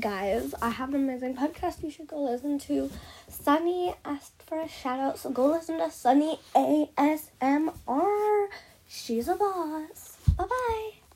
guys, I have an amazing podcast you should go listen to. Sunny asked for a shout out, so go listen to Sunny ASMR. She's a boss.